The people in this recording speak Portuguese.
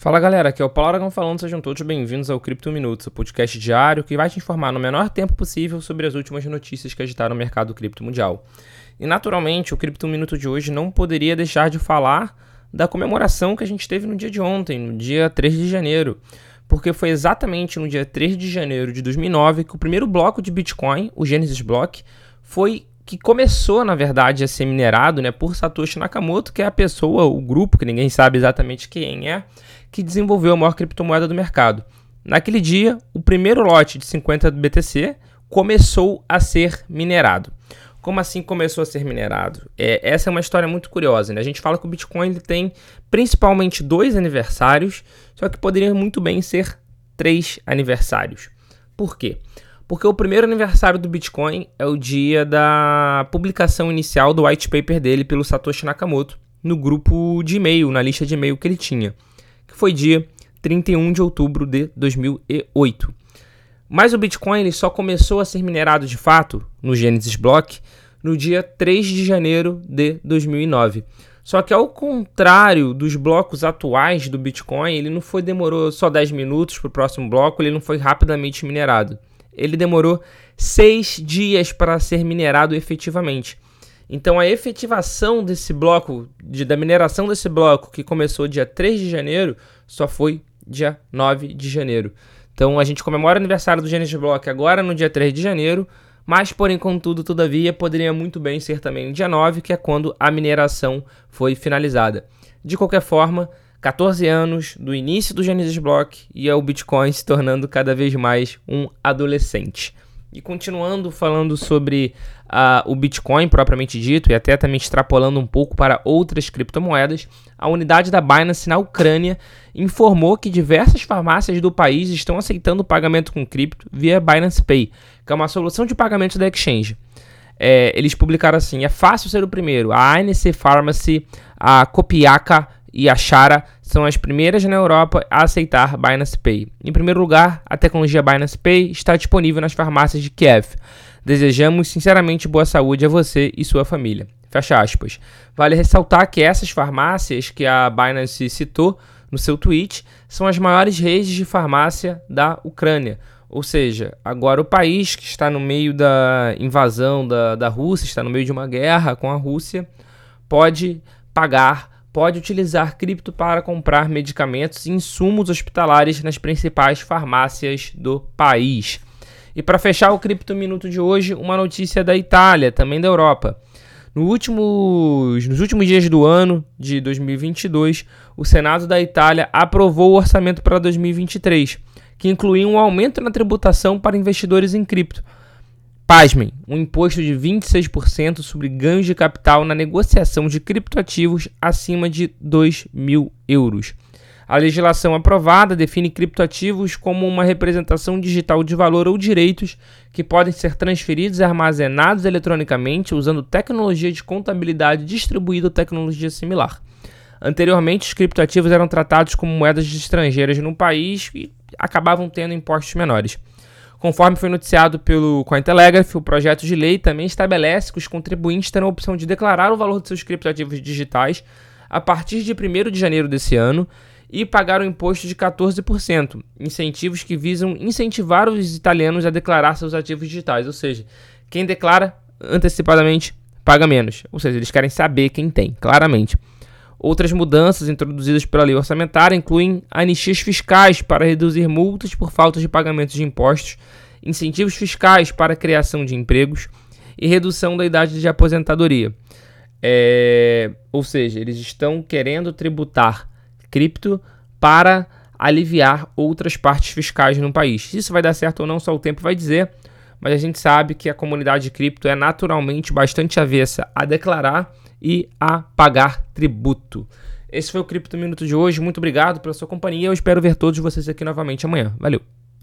Fala galera, aqui é o Paulo Aragão falando, sejam todos bem-vindos ao Cripto Minutos, o podcast diário que vai te informar no menor tempo possível sobre as últimas notícias que agitaram o mercado cripto mundial. E naturalmente, o Cripto Minuto de hoje não poderia deixar de falar da comemoração que a gente teve no dia de ontem, no dia 3 de janeiro, porque foi exatamente no dia 3 de janeiro de 2009 que o primeiro bloco de Bitcoin, o Genesis Block, foi que começou, na verdade, a ser minerado né, por Satoshi Nakamoto, que é a pessoa, o grupo, que ninguém sabe exatamente quem é, que desenvolveu a maior criptomoeda do mercado. Naquele dia, o primeiro lote de 50 BTC começou a ser minerado. Como assim começou a ser minerado? É, essa é uma história muito curiosa. Né? A gente fala que o Bitcoin tem principalmente dois aniversários, só que poderia muito bem ser três aniversários. Por quê? Porque o primeiro aniversário do Bitcoin é o dia da publicação inicial do white paper dele pelo Satoshi Nakamoto no grupo de e-mail, na lista de e-mail que ele tinha que foi dia 31 de outubro de 2008. Mas o Bitcoin ele só começou a ser minerado de fato no Genesis Block no dia 3 de janeiro de 2009. Só que ao contrário dos blocos atuais do Bitcoin, ele não foi demorou só 10 minutos para o próximo bloco, ele não foi rapidamente minerado. Ele demorou 6 dias para ser minerado efetivamente. Então a efetivação desse bloco, de, da mineração desse bloco, que começou dia 3 de janeiro, só foi dia 9 de janeiro. Então a gente comemora o aniversário do Genesis Block agora no dia 3 de janeiro, mas porém, contudo, todavia, poderia muito bem ser também no dia 9, que é quando a mineração foi finalizada. De qualquer forma, 14 anos do início do Genesis Block e é o Bitcoin se tornando cada vez mais um adolescente. E continuando falando sobre uh, o Bitcoin propriamente dito, e até também extrapolando um pouco para outras criptomoedas, a unidade da Binance na Ucrânia informou que diversas farmácias do país estão aceitando o pagamento com cripto via Binance Pay, que é uma solução de pagamento da exchange. É, eles publicaram assim: é fácil ser o primeiro. A ANC Pharmacy, a Copiaca e a Shara são as primeiras na Europa a aceitar Binance Pay. Em primeiro lugar, a tecnologia Binance Pay está disponível nas farmácias de Kiev. Desejamos sinceramente boa saúde a você e sua família. Fecha aspas. Vale ressaltar que essas farmácias que a Binance citou no seu tweet são as maiores redes de farmácia da Ucrânia. Ou seja, agora o país que está no meio da invasão da, da Rússia, está no meio de uma guerra com a Rússia, pode pagar pode utilizar cripto para comprar medicamentos e insumos hospitalares nas principais farmácias do país. E para fechar o Cripto Minuto de hoje, uma notícia da Itália, também da Europa. No últimos, nos últimos dias do ano de 2022, o Senado da Itália aprovou o orçamento para 2023, que incluía um aumento na tributação para investidores em cripto Pasmem, um imposto de 26% sobre ganhos de capital na negociação de criptoativos acima de 2 mil euros. A legislação aprovada define criptoativos como uma representação digital de valor ou direitos que podem ser transferidos e armazenados eletronicamente usando tecnologia de contabilidade distribuída ou tecnologia similar. Anteriormente, os criptoativos eram tratados como moedas estrangeiras no país e acabavam tendo impostos menores. Conforme foi noticiado pelo Cointelegraph, o projeto de lei também estabelece que os contribuintes terão a opção de declarar o valor de seus criptoativos digitais a partir de 1 de janeiro desse ano e pagar um imposto de 14%, incentivos que visam incentivar os italianos a declarar seus ativos digitais, ou seja, quem declara antecipadamente paga menos, ou seja, eles querem saber quem tem, claramente. Outras mudanças introduzidas pela lei orçamentária incluem anistias fiscais para reduzir multas por falta de pagamento de impostos, incentivos fiscais para a criação de empregos e redução da idade de aposentadoria. É, ou seja, eles estão querendo tributar cripto para aliviar outras partes fiscais no país. Isso vai dar certo ou não, só o tempo vai dizer, mas a gente sabe que a comunidade de cripto é naturalmente bastante avessa a declarar e a pagar tributo. Esse foi o Cripto Minuto de hoje. Muito obrigado pela sua companhia. Eu espero ver todos vocês aqui novamente amanhã. Valeu!